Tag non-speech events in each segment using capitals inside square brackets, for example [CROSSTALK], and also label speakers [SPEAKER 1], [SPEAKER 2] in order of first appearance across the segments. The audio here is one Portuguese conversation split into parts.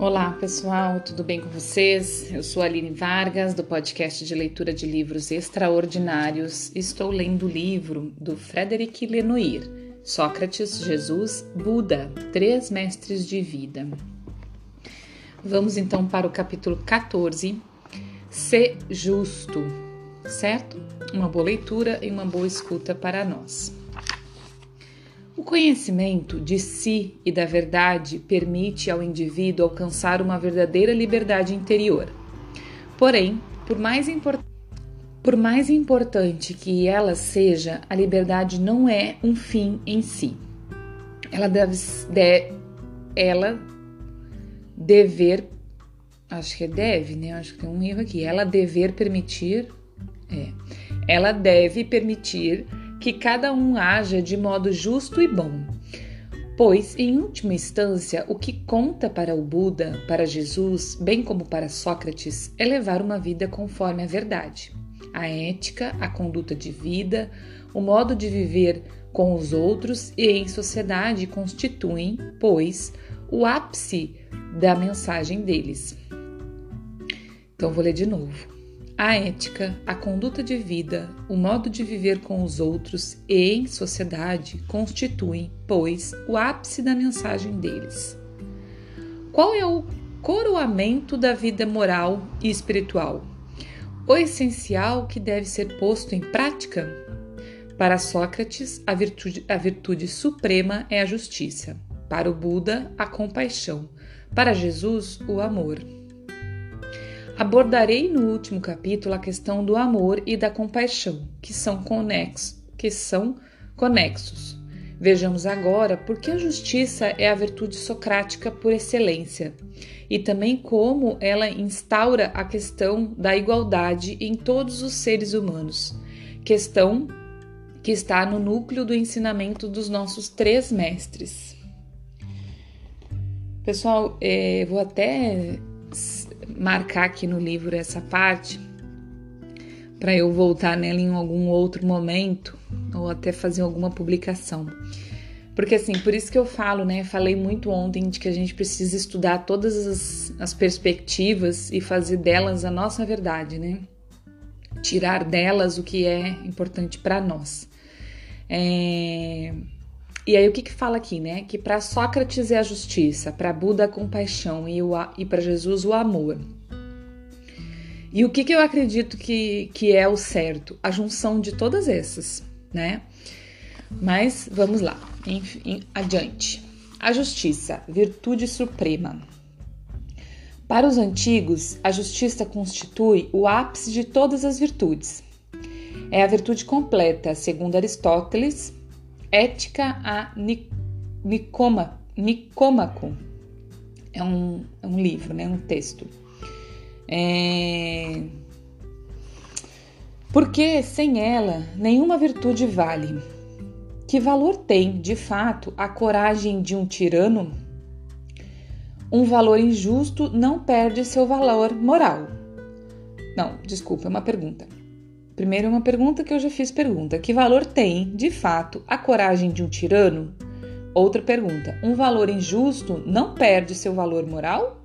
[SPEAKER 1] Olá pessoal, tudo bem com vocês? Eu sou Aline Vargas, do podcast de leitura de livros extraordinários. Estou lendo o livro do Frederic Lenoir, Sócrates, Jesus, Buda, Três Mestres de Vida. Vamos então para o capítulo 14, Ser Justo, certo? Uma boa leitura e uma boa escuta para nós. O conhecimento de si e da verdade permite ao indivíduo alcançar uma verdadeira liberdade interior. Porém, por mais, import... por mais importante que ela seja, a liberdade não é um fim em si. Ela deve, de... ela dever, acho que é deve, né? Acho que tem um erro aqui. Ela dever permitir, é, ela deve permitir que cada um haja de modo justo e bom. Pois, em última instância, o que conta para o Buda, para Jesus, bem como para Sócrates, é levar uma vida conforme a verdade. A ética, a conduta de vida, o modo de viver com os outros e em sociedade constituem, pois, o ápice da mensagem deles. Então, vou ler de novo. A ética, a conduta de vida, o modo de viver com os outros e em sociedade constituem, pois, o ápice da mensagem deles. Qual é o coroamento da vida moral e espiritual? O essencial que deve ser posto em prática? Para Sócrates, a virtude, a virtude suprema é a justiça. Para o Buda, a compaixão. Para Jesus, o amor. Abordarei no último capítulo a questão do amor e da compaixão, que são, conexos, que são conexos. Vejamos agora por que a justiça é a virtude socrática por excelência e também como ela instaura a questão da igualdade em todos os seres humanos, questão que está no núcleo do ensinamento dos nossos três mestres. Pessoal, é, vou até marcar aqui no livro essa parte para eu voltar nela em algum outro momento ou até fazer alguma publicação. Porque assim, por isso que eu falo, né? Falei muito ontem de que a gente precisa estudar todas as, as perspectivas e fazer delas a nossa verdade, né? Tirar delas o que é importante para nós. É... E aí o que que fala aqui, né? Que para Sócrates é a justiça, para Buda a compaixão e, o, e para Jesus o amor. E o que que eu acredito que, que é o certo? A junção de todas essas, né? Mas vamos lá, enfim, adiante. A justiça, virtude suprema. Para os antigos, a justiça constitui o ápice de todas as virtudes. É a virtude completa, segundo Aristóteles, Ética a Nicoma, Nicômaco. É um, é um livro, né? um texto. É... Porque sem ela nenhuma virtude vale. Que valor tem, de fato, a coragem de um tirano? Um valor injusto não perde seu valor moral. Não, desculpa, é uma pergunta. Primeiro, uma pergunta que eu já fiz pergunta: que valor tem, de fato, a coragem de um tirano? Outra pergunta: um valor injusto não perde seu valor moral?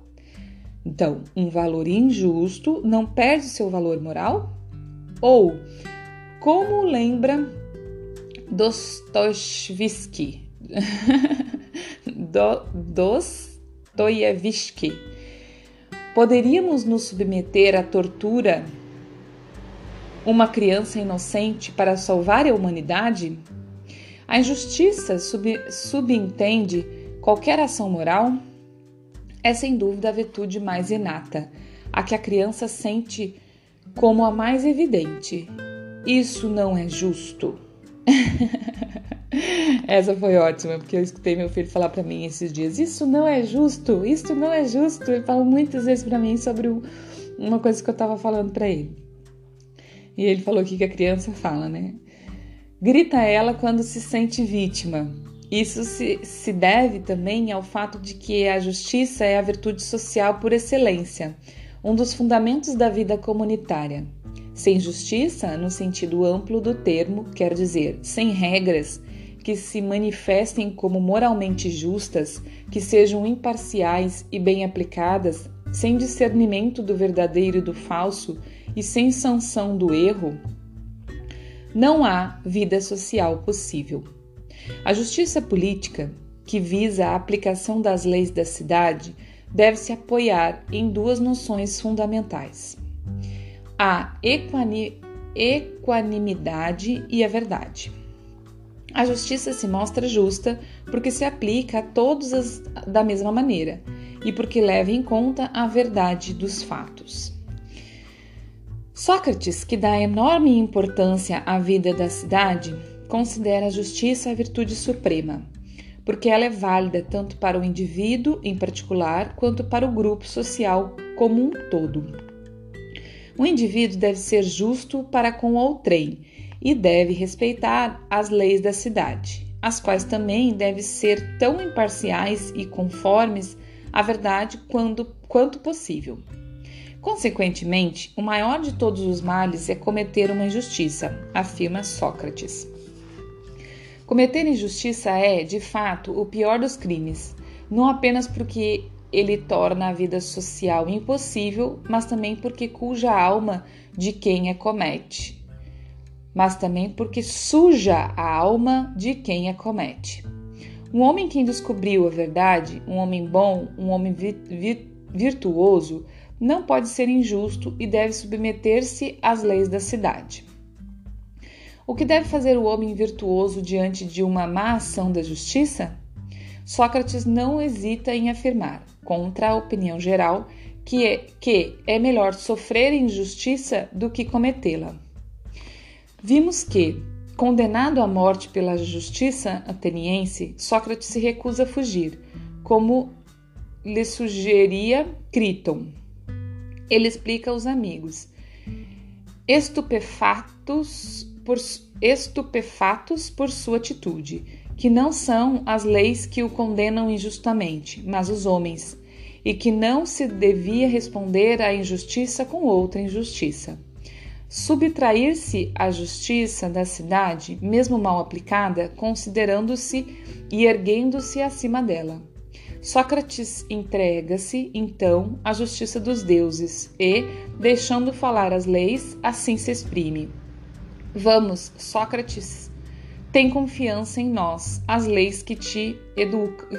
[SPEAKER 1] Então, um valor injusto não perde seu valor moral? Ou, como lembra Dostoiévski, [LAUGHS] Do, Dostoiévski, poderíamos nos submeter à tortura uma criança inocente para salvar a humanidade? A injustiça sub, subentende qualquer ação moral? É sem dúvida a virtude mais inata, a que a criança sente como a mais evidente. Isso não é justo. [LAUGHS] Essa foi ótima, porque eu escutei meu filho falar para mim esses dias: Isso não é justo, isso não é justo. Ele falou muitas vezes para mim sobre uma coisa que eu estava falando para ele. E ele falou aqui que a criança fala, né? Grita ela quando se sente vítima. Isso se, se deve também ao fato de que a justiça é a virtude social por excelência, um dos fundamentos da vida comunitária. Sem justiça, no sentido amplo do termo, quer dizer sem regras que se manifestem como moralmente justas, que sejam imparciais e bem aplicadas, sem discernimento do verdadeiro e do falso e sem sanção do erro, não há vida social possível. A justiça política, que visa a aplicação das leis da cidade, deve se apoiar em duas noções fundamentais: a equanimidade e a verdade. A justiça se mostra justa porque se aplica a todos as, da mesma maneira e porque leva em conta a verdade dos fatos. Sócrates, que dá enorme importância à vida da cidade, considera a justiça a virtude suprema, porque ela é válida tanto para o indivíduo em particular quanto para o grupo social como um todo. O indivíduo deve ser justo para com outrem e deve respeitar as leis da cidade, as quais também devem ser tão imparciais e conformes à verdade quando, quanto possível. Consequentemente, o maior de todos os males é cometer uma injustiça, afirma Sócrates. Cometer injustiça é, de fato, o pior dos crimes, não apenas porque ele torna a vida social impossível, mas também porque cuja alma de quem a comete, mas também porque suja a alma de quem a comete. Um homem que descobriu a verdade, um homem bom, um homem virtuoso, não pode ser injusto e deve submeter-se às leis da cidade. O que deve fazer o homem virtuoso diante de uma má ação da justiça? Sócrates não hesita em afirmar, contra a opinião geral, que é, que é melhor sofrer injustiça do que cometê-la. Vimos que, condenado à morte pela justiça ateniense, Sócrates se recusa a fugir, como lhe sugeria Criton. Ele explica aos amigos, estupefatos por, estupefatos por sua atitude, que não são as leis que o condenam injustamente, mas os homens, e que não se devia responder à injustiça com outra injustiça. Subtrair-se à justiça da cidade, mesmo mal aplicada, considerando-se e erguendo-se acima dela. Sócrates entrega-se, então, à justiça dos deuses e, deixando falar as leis, assim se exprime. Vamos, Sócrates, tem confiança em nós, as leis que te educam.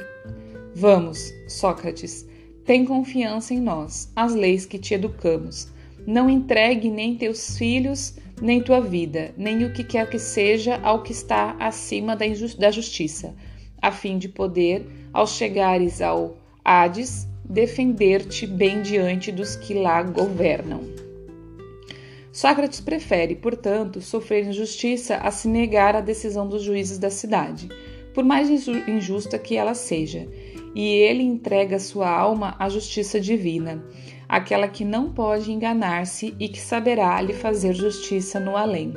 [SPEAKER 1] Vamos, Sócrates, tem confiança em nós, as leis que te educamos. Não entregue nem teus filhos, nem tua vida, nem o que quer que seja ao que está acima da, da justiça, a fim de poder, ao chegares ao Hades, defender-te bem diante dos que lá governam. Sócrates prefere, portanto, sofrer injustiça a se negar à decisão dos juízes da cidade, por mais injusta que ela seja, e ele entrega sua alma à justiça divina, aquela que não pode enganar-se e que saberá lhe fazer justiça no além.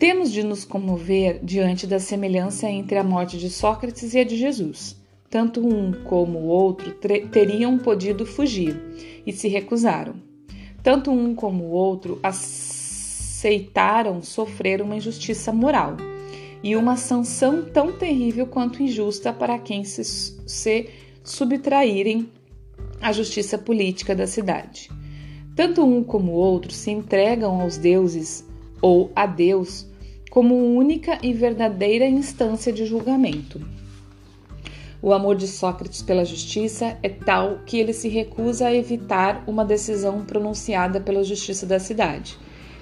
[SPEAKER 1] Temos de nos comover diante da semelhança entre a morte de Sócrates e a de Jesus. Tanto um como o outro teriam podido fugir e se recusaram. Tanto um como o outro aceitaram sofrer uma injustiça moral e uma sanção tão terrível quanto injusta para quem se, se subtraírem à justiça política da cidade. Tanto um como o outro se entregam aos deuses ou a Deus como única e verdadeira instância de julgamento. O amor de Sócrates pela justiça é tal que ele se recusa a evitar uma decisão pronunciada pela justiça da cidade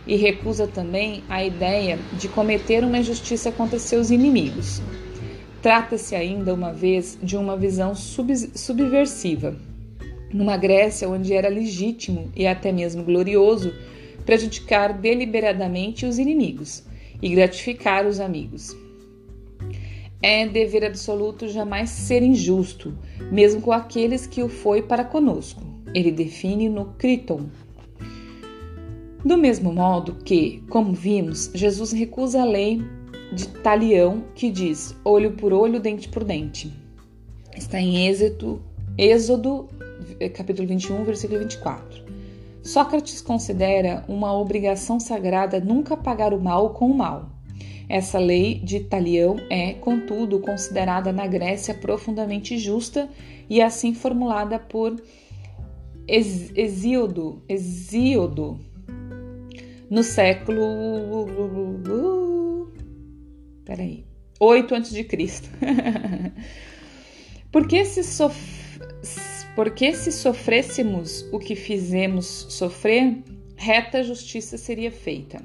[SPEAKER 1] e recusa também a ideia de cometer uma injustiça contra seus inimigos. Trata-se ainda uma vez de uma visão sub subversiva. Numa Grécia onde era legítimo e até mesmo glorioso prejudicar deliberadamente os inimigos e gratificar os amigos. É dever absoluto jamais ser injusto, mesmo com aqueles que o foi para conosco. Ele define no Criton. Do mesmo modo que, como vimos, Jesus recusa a lei de Talião que diz olho por olho, dente por dente. Está em Êxodo, Êxodo capítulo 21, versículo 24. Sócrates considera uma obrigação sagrada nunca pagar o mal com o mal Essa lei de Talião é, contudo, considerada na Grécia profundamente justa e assim formulada por Hesíodo, Hesíodo no século peraí, 8 a.C. Porque se, sof... Porque se sofrêssemos o que fizemos sofrer, reta justiça seria feita.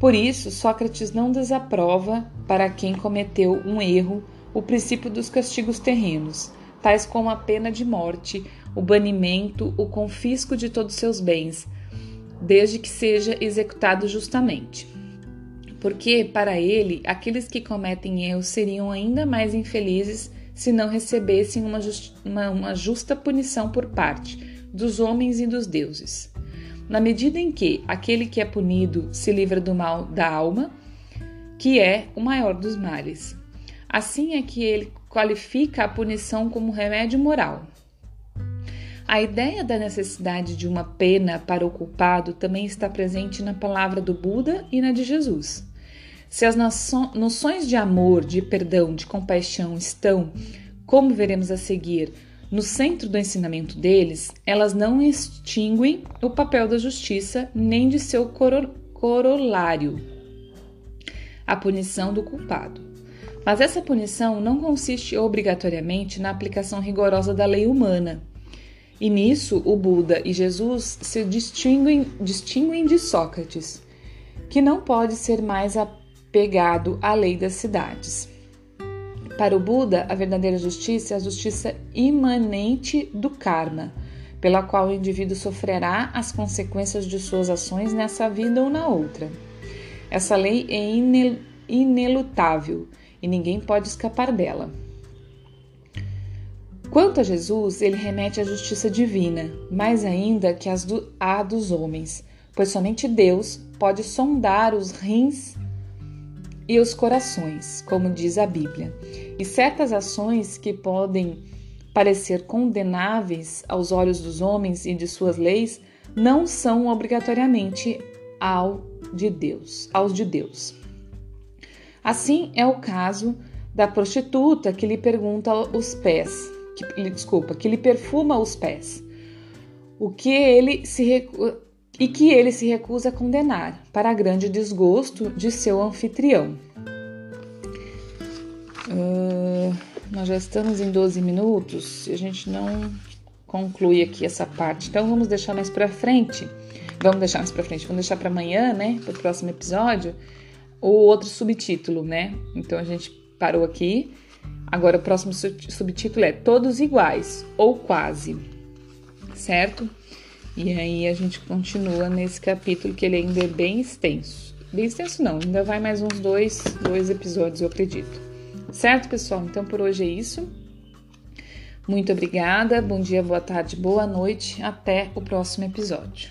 [SPEAKER 1] Por isso, Sócrates não desaprova para quem cometeu um erro o princípio dos castigos terrenos, tais como a pena de morte, o banimento, o confisco de todos seus bens, desde que seja executado justamente. Porque, para ele, aqueles que cometem erros seriam ainda mais infelizes se não recebessem uma, just, uma, uma justa punição por parte dos homens e dos deuses. Na medida em que aquele que é punido se livra do mal da alma, que é o maior dos males. Assim é que ele qualifica a punição como remédio moral, a ideia da necessidade de uma pena para o culpado também está presente na palavra do Buda e na de Jesus. Se as noções de amor, de perdão, de compaixão estão, como veremos a seguir, no centro do ensinamento deles, elas não extinguem o papel da justiça nem de seu corolário, a punição do culpado. Mas essa punição não consiste obrigatoriamente na aplicação rigorosa da lei humana e nisso o Buda e Jesus se distinguem, distinguem de Sócrates, que não pode ser mais apegado à lei das cidades. Para o Buda, a verdadeira justiça é a justiça imanente do karma, pela qual o indivíduo sofrerá as consequências de suas ações nessa vida ou na outra. Essa lei é inelutável e ninguém pode escapar dela. Quanto a Jesus, ele remete à justiça divina, mais ainda que as do, a dos homens, pois somente Deus pode sondar os rins e os corações, como diz a Bíblia. E certas ações que podem parecer condenáveis aos olhos dos homens e de suas leis não são obrigatoriamente ao de Deus, aos de Deus. Assim é o caso da prostituta que lhe pergunta os pés: que, desculpa, que lhe perfuma os pés, o que ele se. E que ele se recusa a condenar, para grande desgosto de seu anfitrião. Uh, nós já estamos em 12 minutos e a gente não conclui aqui essa parte, então vamos deixar mais para frente. Vamos deixar mais para frente, vamos deixar para amanhã, né, para o próximo episódio, o outro subtítulo, né? Então a gente parou aqui Agora, o próximo subtítulo é Todos Iguais ou Quase, certo? E aí a gente continua nesse capítulo que ele ainda é bem extenso. Bem extenso não, ainda vai mais uns dois, dois episódios, eu acredito. Certo, pessoal? Então por hoje é isso. Muito obrigada, bom dia, boa tarde, boa noite, até o próximo episódio.